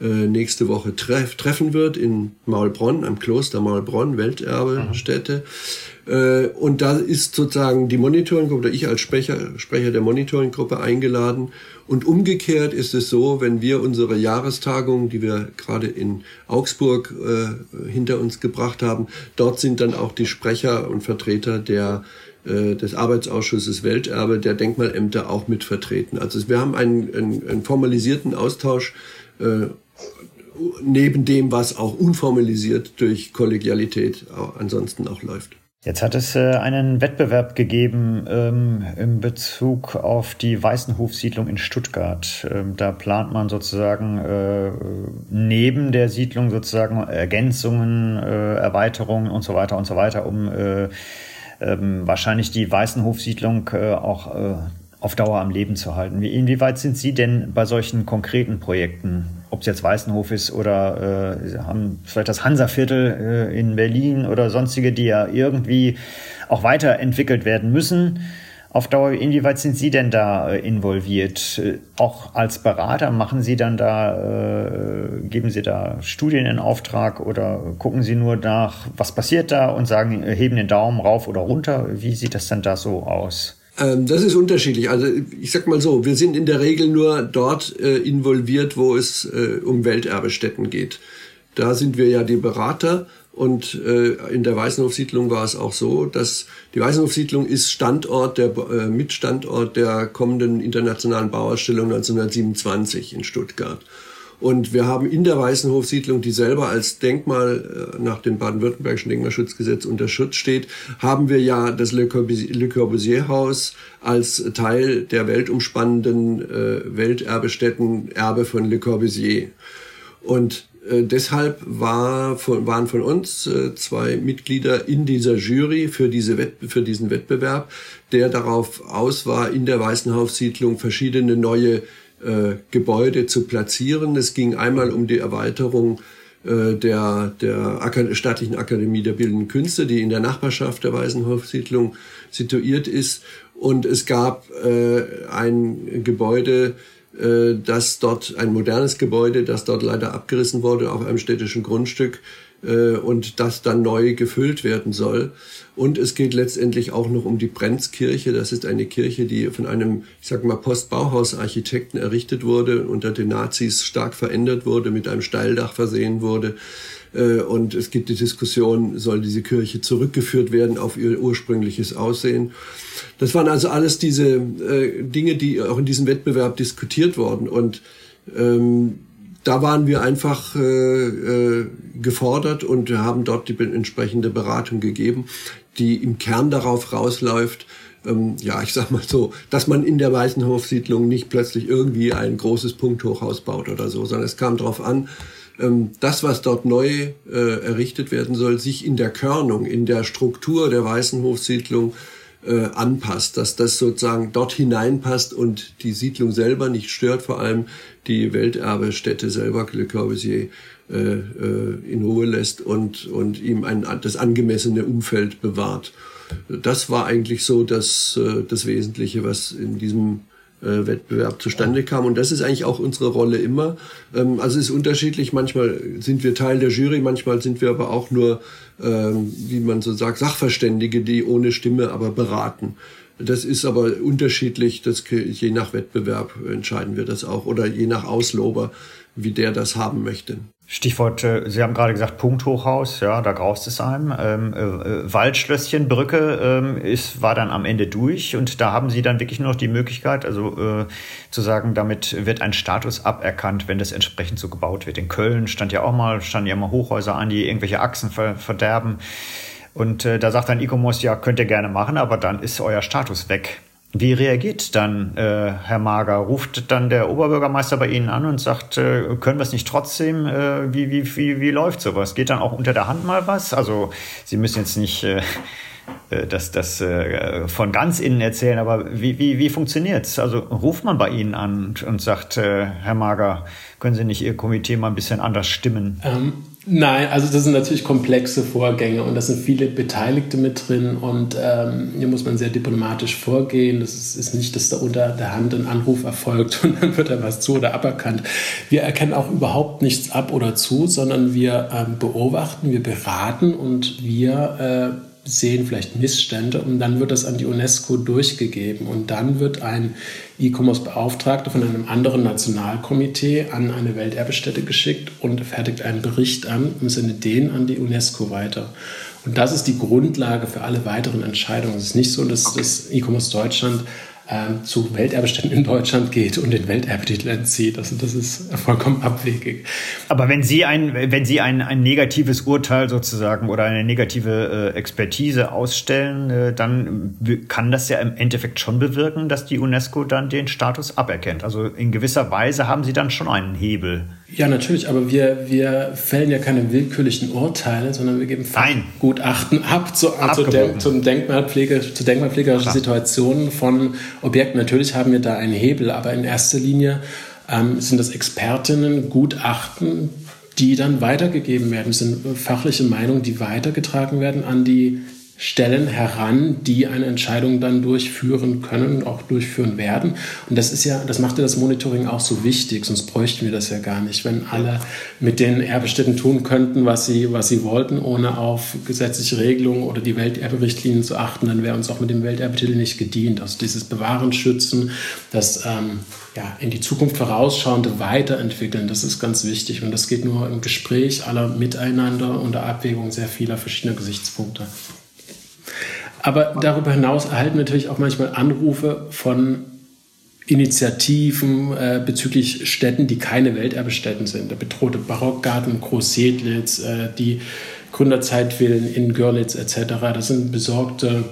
nächste Woche treff, treffen wird in Maulbronn, am Kloster Maulbronn, Welterbestätte. Mhm. Äh, und da ist sozusagen die Monitoringgruppe, oder ich als Sprecher, Sprecher der Monitoringgruppe eingeladen. Und umgekehrt ist es so, wenn wir unsere Jahrestagung, die wir gerade in Augsburg äh, hinter uns gebracht haben, dort sind dann auch die Sprecher und Vertreter der äh, des Arbeitsausschusses Welterbe der Denkmalämter auch mit vertreten. Also wir haben einen, einen, einen formalisierten Austausch äh, neben dem, was auch unformalisiert durch Kollegialität ansonsten auch läuft. Jetzt hat es äh, einen Wettbewerb gegeben ähm, in Bezug auf die Weißenhofsiedlung in Stuttgart. Ähm, da plant man sozusagen äh, neben der Siedlung sozusagen Ergänzungen, äh, Erweiterungen und so weiter und so weiter, um äh, ähm, wahrscheinlich die Weißenhofsiedlung äh, auch äh, auf Dauer am Leben zu halten. Wie, inwieweit sind Sie denn bei solchen konkreten Projekten, ob es jetzt Weißenhof ist oder äh, haben vielleicht das Hansaviertel äh, in Berlin oder sonstige, die ja irgendwie auch weiterentwickelt werden müssen? Auf Dauer, inwieweit sind Sie denn da äh, involviert? Äh, auch als Berater machen Sie dann da, äh, geben Sie da Studien in Auftrag oder gucken Sie nur nach, was passiert da und sagen, äh, heben den Daumen rauf oder runter? Wie sieht das dann da so aus? Ähm, das ist unterschiedlich. Also ich sag mal so, wir sind in der Regel nur dort äh, involviert, wo es äh, um Welterbestätten geht. Da sind wir ja die Berater und äh, in der Weißenhofsiedlung war es auch so, dass die Weißenhofsiedlung ist Standort der äh, Mitstandort der kommenden internationalen Bauausstellung 1927 in Stuttgart. Und wir haben in der Weißenhofsiedlung, die selber als Denkmal äh, nach dem baden-württembergischen Denkmalschutzgesetz unter Schutz steht, haben wir ja das Le Corbusier-Haus als Teil der weltumspannenden äh, Welterbestätten Erbe von Le Corbusier. Und äh, deshalb war von, waren von uns äh, zwei Mitglieder in dieser Jury für, diese Wett, für diesen Wettbewerb, der darauf aus war, in der Weißenhofsiedlung verschiedene neue äh, Gebäude zu platzieren. Es ging einmal um die Erweiterung äh, der, der Ak Staatlichen Akademie der Bildenden Künste, die in der Nachbarschaft der Waisenhofsiedlung situiert ist. Und es gab äh, ein Gebäude, äh, das dort, ein modernes Gebäude, das dort leider abgerissen wurde auf einem städtischen Grundstück, äh, und das dann neu gefüllt werden soll. Und es geht letztendlich auch noch um die Brenzkirche. Das ist eine Kirche, die von einem, ich sag mal, Postbauhausarchitekten errichtet wurde, unter den Nazis stark verändert wurde, mit einem Steildach versehen wurde. Äh, und es gibt die Diskussion, soll diese Kirche zurückgeführt werden auf ihr ursprüngliches Aussehen. Das waren also alles diese äh, Dinge, die auch in diesem Wettbewerb diskutiert wurden. Und ähm, da waren wir einfach äh, äh, gefordert und haben dort die entsprechende Beratung gegeben, die im Kern darauf rausläuft, ähm, ja, ich sag mal so, dass man in der Weißenhofsiedlung nicht plötzlich irgendwie ein großes Punkthochhaus baut oder so, sondern es kam darauf an, ähm, das, was dort neu äh, errichtet werden soll, sich in der Körnung, in der Struktur der Weißenhofsiedlung äh, anpasst, dass das sozusagen dort hineinpasst und die Siedlung selber nicht stört, vor allem die Welterbestätte selber, Le Corbusier, äh, äh, in Ruhe lässt und, und ihm ein, das angemessene Umfeld bewahrt. Das war eigentlich so das, äh, das Wesentliche, was in diesem äh, Wettbewerb zustande kam. Und das ist eigentlich auch unsere Rolle immer. Ähm, also es ist unterschiedlich. Manchmal sind wir Teil der Jury, manchmal sind wir aber auch nur, ähm, wie man so sagt, Sachverständige, die ohne Stimme aber beraten. Das ist aber unterschiedlich. Das, je nach Wettbewerb entscheiden wir das auch oder je nach Auslober, wie der das haben möchte. Stichwort, äh, Sie haben gerade gesagt Punkthochhaus, ja, da graust es einem. Ähm, äh, Waldschlösschenbrücke ähm, ist, war dann am Ende durch und da haben Sie dann wirklich nur noch die Möglichkeit, also äh, zu sagen, damit wird ein Status aberkannt, wenn das entsprechend so gebaut wird. In Köln stand ja auch mal, standen ja mal Hochhäuser an, die irgendwelche Achsen ver verderben. Und äh, da sagt dann Icomos, ja, könnt ihr gerne machen, aber dann ist euer Status weg. Wie reagiert dann äh, Herr Mager? Ruft dann der Oberbürgermeister bei Ihnen an und sagt, äh, können wir es nicht trotzdem? Äh, wie, wie, wie, wie läuft sowas? Geht dann auch unter der Hand mal was? Also Sie müssen jetzt nicht äh, äh, das, das äh, von ganz innen erzählen, aber wie, wie, wie funktioniert's? Also ruft man bei Ihnen an und, und sagt, äh, Herr Mager, können Sie nicht Ihr Komitee mal ein bisschen anders stimmen? Ähm, nein, also das sind natürlich komplexe Vorgänge und da sind viele Beteiligte mit drin und ähm, hier muss man sehr diplomatisch vorgehen. Das ist, ist, nicht, dass da unter der Hand ein Anruf erfolgt und dann wird da was zu oder aberkannt. Wir erkennen auch überhaupt nichts ab oder zu, sondern wir ähm, beobachten, wir beraten und wir äh, sehen vielleicht Missstände und dann wird das an die UNESCO durchgegeben und dann wird ein E-Commerce-Beauftragter von einem anderen Nationalkomitee an eine Welterbestätte geschickt und fertigt einen Bericht an und sendet den an die UNESCO weiter. Und das ist die Grundlage für alle weiteren Entscheidungen. Es ist nicht so, dass das E-Commerce Deutschland ähm, zu Welterbeständen in Deutschland geht und den Welterbetitel entzieht. Also das ist vollkommen abwegig. Aber wenn Sie ein, wenn Sie ein, ein negatives Urteil sozusagen oder eine negative äh, Expertise ausstellen, äh, dann kann das ja im Endeffekt schon bewirken, dass die UNESCO dann den Status aberkennt. Also in gewisser Weise haben Sie dann schon einen Hebel. Ja, natürlich, aber wir, wir fällen ja keine willkürlichen Urteile, sondern wir geben Gutachten ab zu, zu De zum Denkmalpflege, zu denkmalpflegerischen Situationen von Objekten. Natürlich haben wir da einen Hebel, aber in erster Linie ähm, sind das Expertinnen Gutachten, die dann weitergegeben werden. Das sind fachliche Meinungen, die weitergetragen werden an die Stellen heran, die eine Entscheidung dann durchführen können und auch durchführen werden. Und das ist ja, das macht ja das Monitoring auch so wichtig, sonst bräuchten wir das ja gar nicht. Wenn alle mit den Erbestätten tun könnten, was sie, was sie wollten, ohne auf gesetzliche Regelungen oder die Welterberichtlinien zu achten, dann wäre uns auch mit dem Welterbetitel nicht gedient. Also dieses Bewahren, Schützen, das ähm, ja, in die Zukunft vorausschauende Weiterentwickeln, das ist ganz wichtig. Und das geht nur im Gespräch aller miteinander unter Abwägung sehr vieler verschiedener Gesichtspunkte. Aber darüber hinaus erhalten wir natürlich auch manchmal Anrufe von Initiativen äh, bezüglich Städten, die keine Welterbestätten sind. Der bedrohte Barockgarten Groß-Sedlitz, äh, die Gründerzeitvillen in Görlitz etc. Das sind besorgte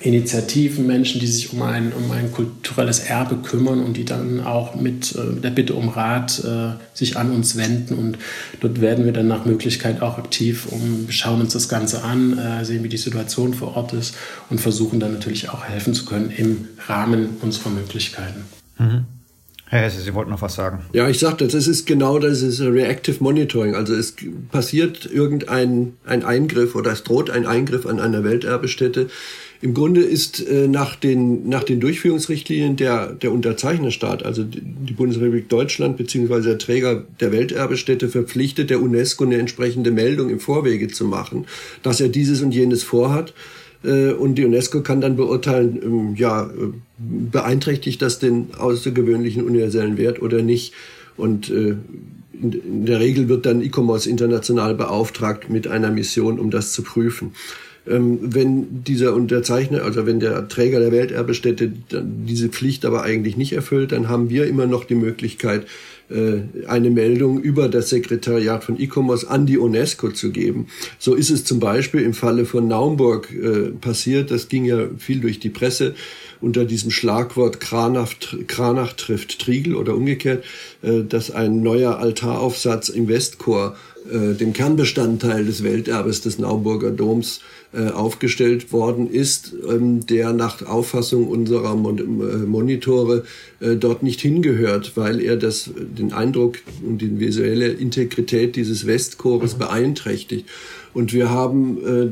Initiativen, Menschen, die sich um ein, um ein kulturelles Erbe kümmern und die dann auch mit äh, der Bitte um Rat äh, sich an uns wenden. Und dort werden wir dann nach Möglichkeit auch aktiv und schauen uns das Ganze an, äh, sehen, wie die Situation vor Ort ist und versuchen dann natürlich auch helfen zu können im Rahmen unserer Möglichkeiten. Mhm. Herr Hesse, Sie wollten noch was sagen. Ja, ich sagte, das ist genau das ist Reactive Monitoring. Also es passiert irgendein ein Eingriff oder es droht ein Eingriff an einer Welterbestätte im Grunde ist äh, nach, den, nach den Durchführungsrichtlinien der, der Unterzeichnerstaat, also die Bundesrepublik Deutschland beziehungsweise der Träger der Welterbestätte verpflichtet, der UNESCO eine entsprechende Meldung im Vorwege zu machen, dass er dieses und jenes vorhat. Äh, und die UNESCO kann dann beurteilen, ähm, ja, äh, beeinträchtigt das den außergewöhnlichen universellen Wert oder nicht. Und äh, in der Regel wird dann ICOMOS international beauftragt mit einer Mission, um das zu prüfen. Ähm, wenn dieser Unterzeichner, also wenn der Träger der Welterbestätte diese Pflicht aber eigentlich nicht erfüllt, dann haben wir immer noch die Möglichkeit, äh, eine Meldung über das Sekretariat von ICOMOS an die UNESCO zu geben. So ist es zum Beispiel im Falle von Naumburg äh, passiert. Das ging ja viel durch die Presse unter diesem Schlagwort Kranach, Kranach trifft Triegel oder umgekehrt, äh, dass ein neuer Altaraufsatz im Westchor, dem Kernbestandteil des Welterbes des Naumburger Doms, äh, aufgestellt worden ist, ähm, der nach Auffassung unserer Mon äh, Monitore äh, dort nicht hingehört, weil er das, den Eindruck und die visuelle Integrität dieses Westchores mhm. beeinträchtigt. Und wir haben, äh,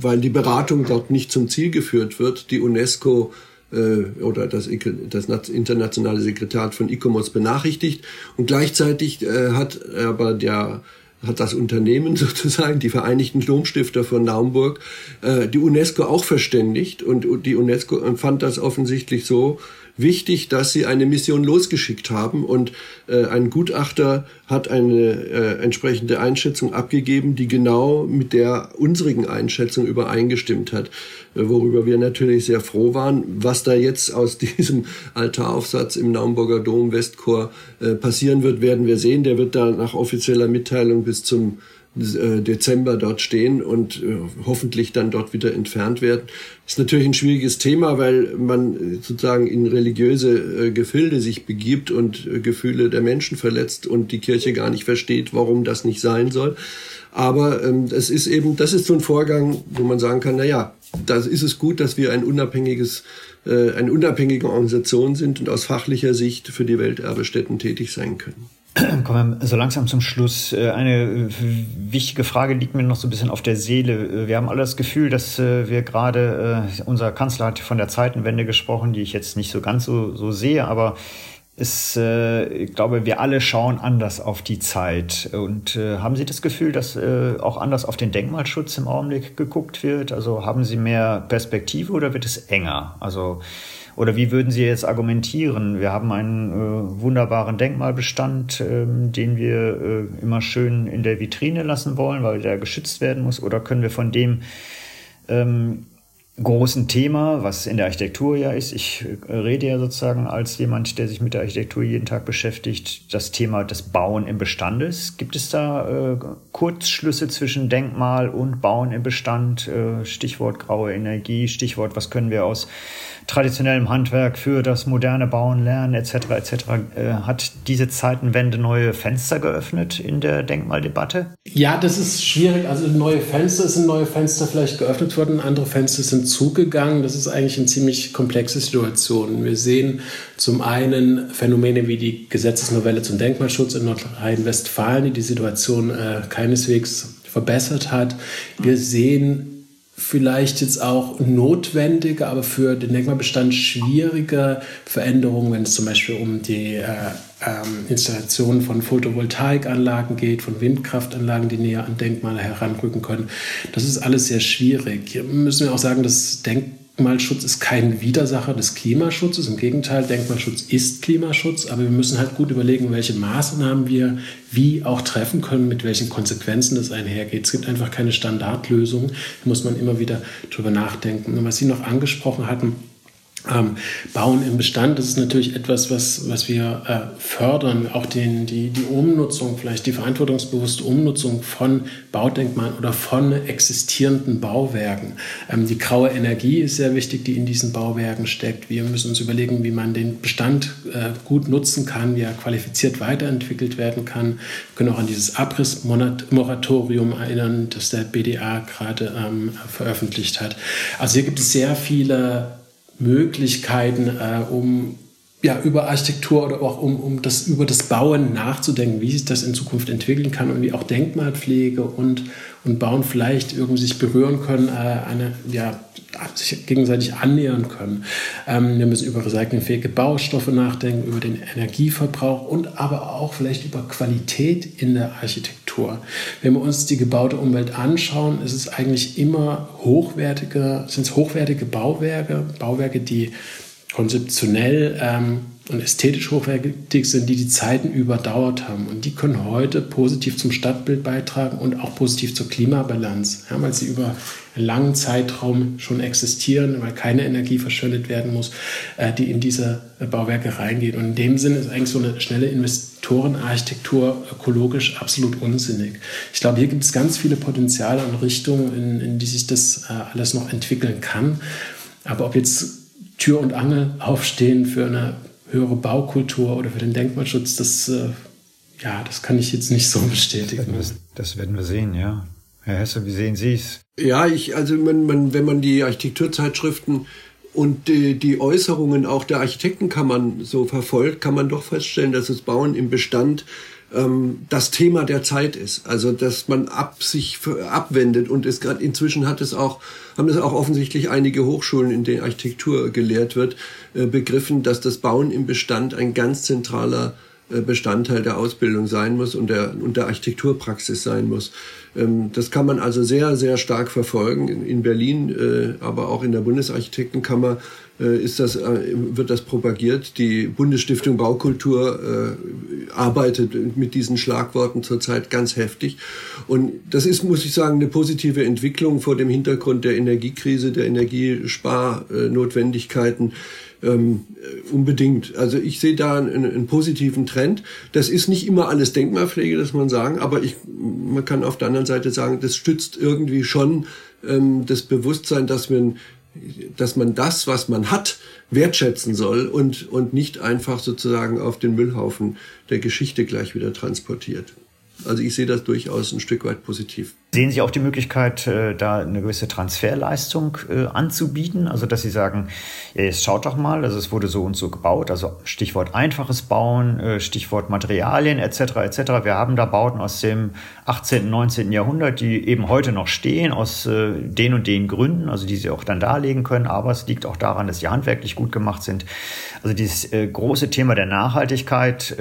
weil die Beratung dort nicht zum Ziel geführt wird, die UNESCO äh, oder das, das internationale Sekretariat von ICOMOS benachrichtigt. Und gleichzeitig äh, hat aber der hat das Unternehmen sozusagen, die Vereinigten Domstifter von Naumburg, äh, die UNESCO auch verständigt. Und die UNESCO fand das offensichtlich so wichtig, dass sie eine Mission losgeschickt haben und äh, ein Gutachter hat eine äh, entsprechende Einschätzung abgegeben, die genau mit der unsrigen Einschätzung übereingestimmt hat, äh, worüber wir natürlich sehr froh waren. Was da jetzt aus diesem Altaraufsatz im Naumburger Dom Westchor äh, passieren wird, werden wir sehen. Der wird da nach offizieller Mitteilung bis zum Dezember dort stehen und äh, hoffentlich dann dort wieder entfernt werden. Das ist natürlich ein schwieriges Thema, weil man äh, sozusagen in religiöse Gefilde sich begibt und Gefühle der Menschen verletzt und die Kirche gar nicht versteht, warum das nicht sein soll. Aber ähm, es ist eben, das ist so ein Vorgang, wo man sagen kann, na ja, da ist es gut, dass wir ein unabhängiges, äh, eine unabhängige Organisation sind und aus fachlicher Sicht für die Welterbestätten tätig sein können. Kommen wir so langsam zum Schluss. Äh, eine äh, wichtige Frage liegt mir noch so ein bisschen auf der Seele. Äh, wir haben alle das Gefühl, dass wir gerade, unser Kanzler hat von der Zeitenwende gesprochen, die ich jetzt nicht so ganz so, so sehe, aber es, ich glaube, wir alle schauen anders auf die Zeit. Und haben Sie das Gefühl, dass auch anders auf den Denkmalschutz im Augenblick geguckt wird? Also haben Sie mehr Perspektive oder wird es enger? Also oder wie würden Sie jetzt argumentieren? Wir haben einen äh, wunderbaren Denkmalbestand, äh, den wir äh, immer schön in der Vitrine lassen wollen, weil der geschützt werden muss. Oder können wir von dem ähm, großen Thema, was in der Architektur ja ist. Ich äh, rede ja sozusagen als jemand, der sich mit der Architektur jeden Tag beschäftigt, das Thema des Bauen im Bestandes. Gibt es da äh, Kurzschlüsse zwischen Denkmal und Bauen im Bestand? Äh, Stichwort graue Energie, Stichwort, was können wir aus traditionellem Handwerk für das moderne Bauen lernen, etc. etc. Äh, hat diese Zeitenwende neue Fenster geöffnet in der Denkmaldebatte? Ja, das ist schwierig. Also neue Fenster sind neue Fenster vielleicht geöffnet worden, andere Fenster sind zugegangen. Das ist eigentlich eine ziemlich komplexe Situation. Wir sehen zum einen Phänomene wie die Gesetzesnovelle zum Denkmalschutz in Nordrhein-Westfalen, die die Situation äh, keineswegs verbessert hat. Wir sehen vielleicht jetzt auch notwendige, aber für den Denkmalbestand schwierige Veränderungen, wenn es zum Beispiel um die äh, ähm, Installation von Photovoltaikanlagen geht, von Windkraftanlagen, die näher an Denkmale heranrücken können. Das ist alles sehr schwierig. Hier müssen wir auch sagen, dass Denkmal Denkmalschutz ist kein Widersacher des Klimaschutzes. Im Gegenteil, Denkmalschutz ist Klimaschutz. Aber wir müssen halt gut überlegen, welche Maßnahmen wir wie auch treffen können, mit welchen Konsequenzen das einhergeht. Es gibt einfach keine Standardlösung. Da muss man immer wieder drüber nachdenken. Und was Sie noch angesprochen hatten, ähm, Bauen im Bestand, das ist natürlich etwas, was, was wir äh, fördern, auch den, die, die Umnutzung, vielleicht die verantwortungsbewusste Umnutzung von Baudenkmalen oder von existierenden Bauwerken. Ähm, die graue Energie ist sehr wichtig, die in diesen Bauwerken steckt. Wir müssen uns überlegen, wie man den Bestand äh, gut nutzen kann, wie er qualifiziert weiterentwickelt werden kann. Wir können auch an dieses Abrissmoratorium erinnern, das der BDA gerade ähm, veröffentlicht hat. Also hier gibt es sehr viele Möglichkeiten, äh, um ja, über Architektur oder auch um, um das, über das Bauen nachzudenken, wie sich das in Zukunft entwickeln kann und wie auch Denkmalpflege und, und Bauen vielleicht irgendwie sich berühren können, äh, eine, ja, sich gegenseitig annähern können. Ähm, wir müssen über recyclingfähige Baustoffe nachdenken, über den Energieverbrauch und aber auch vielleicht über Qualität in der Architektur. Wenn wir uns die gebaute Umwelt anschauen, ist es eigentlich immer hochwertige, sind es hochwertige Bauwerke, Bauwerke, die konzeptionell ähm, und ästhetisch hochwertig sind, die die Zeiten überdauert haben. Und die können heute positiv zum Stadtbild beitragen und auch positiv zur Klimabalance, ja, weil sie über einen langen Zeitraum schon existieren, weil keine Energie verschwendet werden muss, äh, die in diese Bauwerke reingehen. Und in dem Sinne ist eigentlich so eine schnelle Investorenarchitektur ökologisch absolut unsinnig. Ich glaube, hier gibt es ganz viele Potenziale und Richtungen, in, in die sich das äh, alles noch entwickeln kann. Aber ob jetzt Tür und Angel aufstehen für eine höhere Baukultur oder für den Denkmalschutz, das, äh, ja, das kann ich jetzt nicht so bestätigen. Das, das werden wir sehen, ja. Herr Hesse, wie sehen Sie es? Ja, ich, also man, man, wenn man die Architekturzeitschriften und die, die Äußerungen auch der Architektenkammern so verfolgt, kann man doch feststellen, dass das Bauen im Bestand ähm, das Thema der Zeit ist. Also dass man ab sich abwendet und es gerade inzwischen hat es auch haben es auch offensichtlich einige Hochschulen, in denen Architektur gelehrt wird, äh, begriffen, dass das Bauen im Bestand ein ganz zentraler Bestandteil der Ausbildung sein muss und der, und der Architekturpraxis sein muss. Ähm, das kann man also sehr, sehr stark verfolgen. In Berlin, äh, aber auch in der Bundesarchitektenkammer äh, ist das, wird das propagiert. Die Bundesstiftung Baukultur arbeitet mit diesen Schlagworten zurzeit ganz heftig. Und das ist, muss ich sagen, eine positive Entwicklung vor dem Hintergrund der Energiekrise, der Energiesparnotwendigkeiten Ähm, unbedingt. Also ich sehe da einen, einen, positiven Trend. Das ist nicht immer alles Denkmalpflege, das man sagen, aber ich, man kann auf der anderen Seite sagen, das stützt irgendwie schon ähm, das Bewusstsein, dass man, dass man das, was man hat, wertschätzen soll und, und nicht einfach sozusagen auf den Müllhaufen der Geschichte gleich wieder transportiert. Also ich sehe das durchaus ein Stück weit positiv. Sehen Sie auch die Möglichkeit, äh, da eine gewisse Transferleistung äh, anzubieten? Also dass Sie sagen, jetzt schaut doch mal, also es wurde so und so gebaut, also Stichwort einfaches Bauen, äh, Stichwort Materialien etc. etc. Wir haben da Bauten aus dem 18., 19. Jahrhundert, die eben heute noch stehen, aus den und den Gründen, also die Sie auch dann darlegen können, aber es liegt auch daran, dass sie handwerklich gut gemacht sind. Also dieses große Thema der Nachhaltigkeit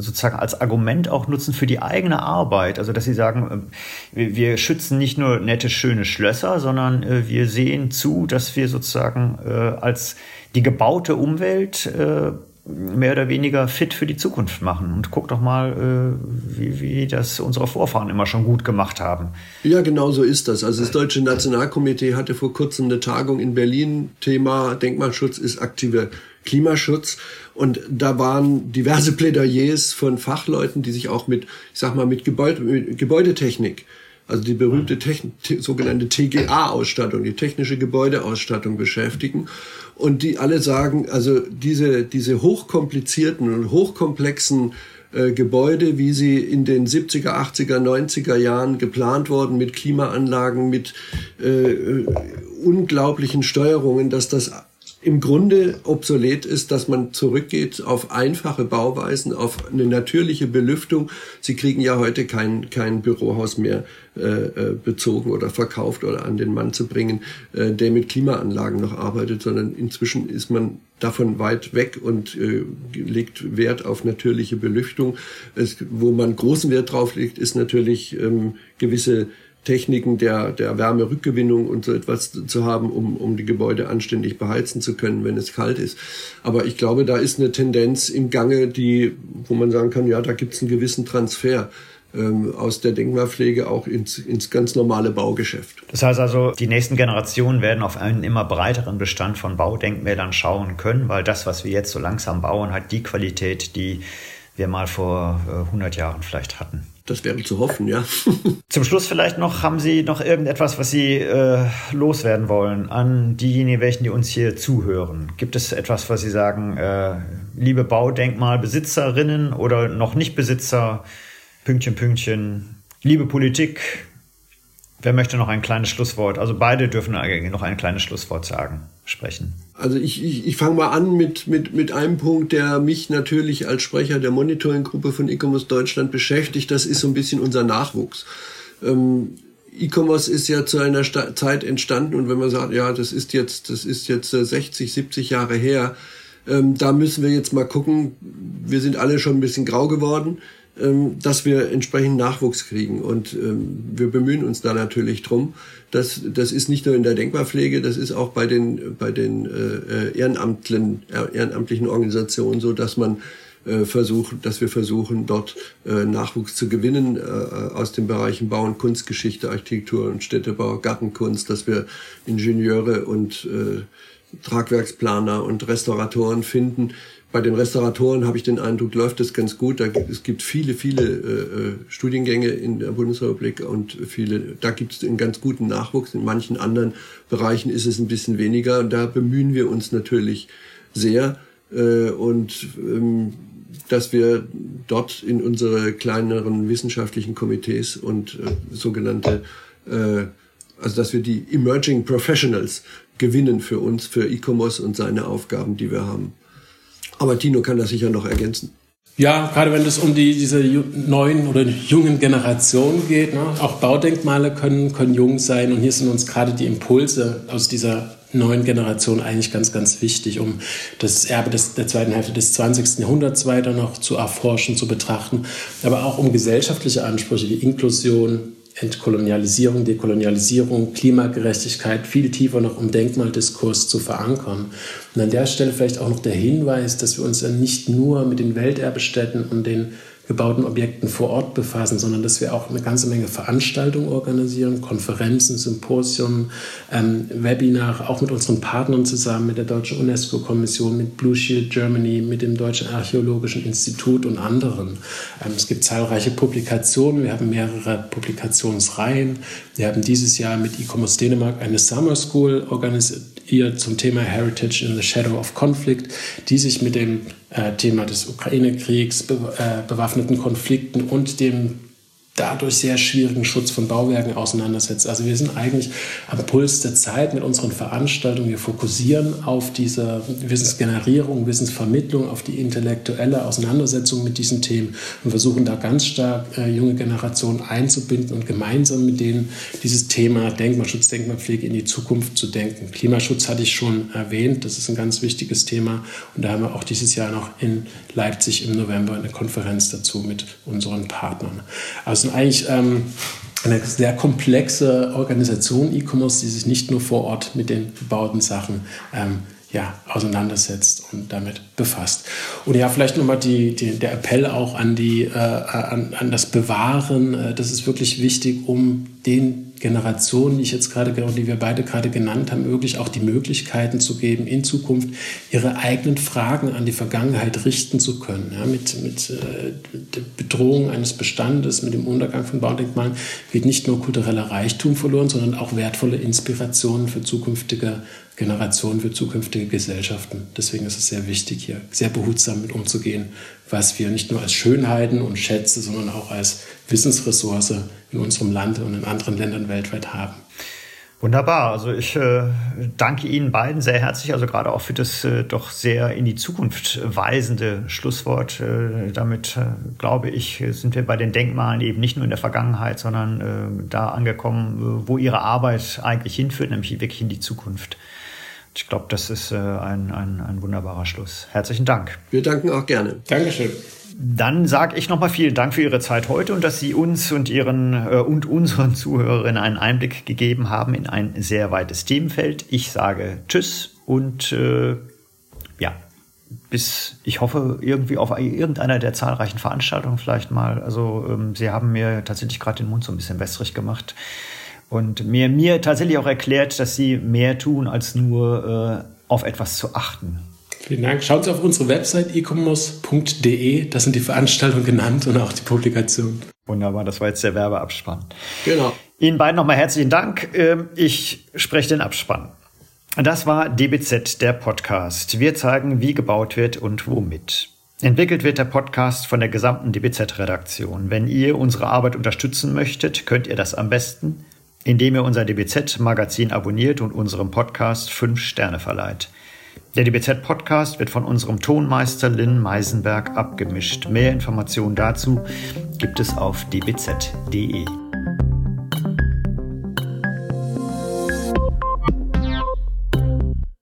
sozusagen als Argument auch nutzen für die eigene Arbeit. Also dass sie sagen, wir, wir schützen nicht nur nette, schöne Schlösser, sondern äh, wir sehen zu, dass wir sozusagen äh, als die gebaute Umwelt äh, mehr oder weniger fit für die Zukunft machen. Und guck doch mal, wie, wie das unsere Vorfahren immer schon gut gemacht haben. Ja, genau so ist das. Also das Deutsche Nationalkomitee hatte vor kurzem eine Tagung in Berlin. Thema Denkmalschutz ist aktive Klimaschutz. Und da waren diverse Plädoyers von Fachleuten, die sich auch mit, ich sag mal, mit, Gebäude, mit Gebäudetechnik, also die berühmte Techn sogenannte TGA-Ausstattung, die technische Gebäudeausstattung beschäftigen. Und die alle sagen, also diese, diese hochkomplizierten und hochkomplexen äh, Gebäude, wie sie in den 70er, 80er, 90er Jahren geplant wurden, mit Klimaanlagen, mit äh, äh unglaublichen Steuerungen, dass das im Grunde obsolet ist, dass man zurückgeht auf einfache Bauweisen, auf eine natürliche Belüftung. Sie kriegen ja heute kein, kein Bürohaus mehr äh, äh, bezogen oder verkauft oder an den Mann zu bringen, äh, der mit Klimaanlagen noch arbeitet, sondern inzwischen ist man davon weit weg und äh, legt Wert auf natürliche Belüftung. Es, wo man großen Wert drauf legt, ist natürlich ähm, gewisse Techniken der, der Wärmerückgewinnung und so etwas zu haben, um, um die Gebäude anständig beheizen zu können, wenn es kalt ist. Aber ich glaube, da ist eine Tendenz im Gange, die, wo man sagen kann, ja, da gibt es einen gewissen Transfer ähm, aus der Denkmalpflege auch ins, ins ganz normale Baugeschäft. Das heißt also, die nächsten Generationen werden auf einen immer breiteren Bestand von Baudenkmälern schauen können, weil das, was wir jetzt so langsam bauen, hat die Qualität, die wir mal vor 100 äh, Jahren vielleicht hatten. Das wäre zu hoffen, ja. Zum Schluss vielleicht noch, haben Sie noch irgendetwas, was Sie äh, loswerden wollen an diejenigen, welchen die uns hier zuhören? Gibt es etwas, was Sie sagen, äh, liebe Baudenkmalbesitzerinnen oder noch nicht Besitzer, Pünktchen, Pünktchen, liebe Politik, wer möchte noch ein kleines Schlusswort? Also beide dürfen noch ein kleines Schlusswort sagen, sprechen. Also ich, ich, ich fange mal an mit, mit, mit einem Punkt, der mich natürlich als Sprecher der Monitoring-Gruppe von E-Commerce Deutschland beschäftigt. Das ist so ein bisschen unser Nachwuchs. Ähm, E-Commerce ist ja zu einer Sta Zeit entstanden und wenn man sagt, ja, das ist jetzt, das ist jetzt 60, äh, 70 Jahre her, ähm, da müssen wir jetzt mal gucken. Wir sind alle schon ein bisschen grau geworden. Ähm, dass wir entsprechend Nachwuchs kriegen. Und ähm, wir bemühen uns da natürlich drum. Das, das ist nicht nur in der Denkmalpflege, das ist auch bei den, bei den äh, Ehrenamtlichen, äh, ehrenamtlichen Organisationen so, dass man äh, versucht, dass wir versuchen, dort äh, Nachwuchs zu gewinnen äh, aus den Bereichen Bau und Kunstgeschichte, Architektur und Städtebau, Gartenkunst, dass wir Ingenieure und äh, Tragwerksplaner und Restauratoren finden, bei den Restauratoren habe ich den Eindruck, läuft das ganz gut. Da gibt, es gibt viele, viele äh, äh, Studiengänge in der Bundesrepublik und viele, da gibt es einen ganz guten Nachwuchs. In manchen anderen Bereichen ist es ein bisschen weniger. Und da bemühen wir uns natürlich sehr äh, und ähm, dass wir dort in unsere kleineren wissenschaftlichen Komitees und äh, sogenannte, äh, also dass wir die Emerging Professionals gewinnen für uns, für E-Commerce und seine Aufgaben, die wir haben. Aber Tino kann das sicher noch ergänzen. Ja, gerade wenn es um die, diese neuen oder jungen Generationen geht. Ne? Auch Baudenkmale können, können jung sein. Und hier sind uns gerade die Impulse aus dieser neuen Generation eigentlich ganz, ganz wichtig, um das Erbe des, der zweiten Hälfte des 20. Jahrhunderts weiter noch zu erforschen, zu betrachten. Aber auch um gesellschaftliche Ansprüche wie Inklusion, Entkolonialisierung, Dekolonialisierung, Klimagerechtigkeit viel tiefer noch im Denkmaldiskurs zu verankern. Und an der Stelle vielleicht auch noch der Hinweis, dass wir uns ja nicht nur mit den Welterbestätten und den gebauten Objekten vor Ort befassen, sondern dass wir auch eine ganze Menge Veranstaltungen organisieren, Konferenzen, Symposien, ähm, Webinare, auch mit unseren Partnern zusammen, mit der Deutschen UNESCO-Kommission, mit Blue Shield Germany, mit dem Deutschen Archäologischen Institut und anderen. Ähm, es gibt zahlreiche Publikationen, wir haben mehrere Publikationsreihen. Wir haben dieses Jahr mit E-Commerce Dänemark eine Summer School organisiert zum Thema Heritage in the Shadow of Conflict, die sich mit dem äh, Thema des Ukraine-Kriegs, be äh, bewaffneten Konflikten und dem dadurch sehr schwierigen Schutz von Bauwerken auseinandersetzt. Also wir sind eigentlich am Puls der Zeit mit unseren Veranstaltungen. Wir fokussieren auf diese Wissensgenerierung, Wissensvermittlung, auf die intellektuelle Auseinandersetzung mit diesen Themen und versuchen da ganz stark äh, junge Generationen einzubinden und gemeinsam mit denen dieses Thema Denkmalschutz, Denkmalpflege in die Zukunft zu denken. Klimaschutz hatte ich schon erwähnt, das ist ein ganz wichtiges Thema und da haben wir auch dieses Jahr noch in Leipzig im November eine Konferenz dazu mit unseren Partnern. Also ist eigentlich ähm, eine sehr komplexe Organisation E-Commerce, die sich nicht nur vor Ort mit den gebauten Sachen ähm, ja, auseinandersetzt und damit befasst. Und ja, vielleicht nochmal die, die, der Appell auch an, die, äh, an, an das Bewahren. Äh, das ist wirklich wichtig, um den Generationen, die ich jetzt gerade, die wir beide gerade genannt haben, wirklich auch die Möglichkeiten zu geben, in Zukunft ihre eigenen Fragen an die Vergangenheit richten zu können. Ja, mit mit äh, der Bedrohung eines Bestandes, mit dem Untergang von Baudenkmalen geht nicht nur kultureller Reichtum verloren, sondern auch wertvolle Inspirationen für zukünftige Generationen, für zukünftige Gesellschaften. Deswegen ist es sehr wichtig, hier sehr behutsam mit umzugehen, was wir nicht nur als Schönheiten und Schätze, sondern auch als Wissensressource in unserem Land und in anderen Ländern weltweit haben. Wunderbar. Also ich äh, danke Ihnen beiden sehr herzlich, also gerade auch für das äh, doch sehr in die Zukunft weisende Schlusswort. Äh, damit äh, glaube ich, sind wir bei den Denkmalen eben nicht nur in der Vergangenheit, sondern äh, da angekommen, wo Ihre Arbeit eigentlich hinführt, nämlich wirklich in die Zukunft. Ich glaube, das ist äh, ein, ein, ein wunderbarer Schluss. Herzlichen Dank. Wir danken auch gerne. Dankeschön. Dann sage ich nochmal vielen Dank für Ihre Zeit heute und dass Sie uns und Ihren äh, und unseren Zuhörerinnen einen Einblick gegeben haben in ein sehr weites Themenfeld. Ich sage Tschüss und äh, ja, bis ich hoffe irgendwie auf irgendeiner der zahlreichen Veranstaltungen vielleicht mal. Also ähm, Sie haben mir tatsächlich gerade den Mund so ein bisschen wässrig gemacht und mir mir tatsächlich auch erklärt, dass Sie mehr tun als nur äh, auf etwas zu achten. Vielen Dank. Schauen Sie auf unsere Website ecommerce.de. Da sind die Veranstaltungen genannt und auch die Publikationen. Wunderbar, das war jetzt der Werbeabspann. Genau. Ihnen beiden nochmal herzlichen Dank. Ähm, ich spreche den Abspann. Das war DBZ, der Podcast. Wir zeigen, wie gebaut wird und womit. Entwickelt wird der Podcast von der gesamten DBZ-Redaktion. Wenn ihr unsere Arbeit unterstützen möchtet, könnt ihr das am besten, indem ihr unser DBZ-Magazin abonniert und unserem Podcast fünf Sterne verleiht. Der DBZ-Podcast wird von unserem Tonmeister Lynn Meisenberg abgemischt. Mehr Informationen dazu gibt es auf dbz.de.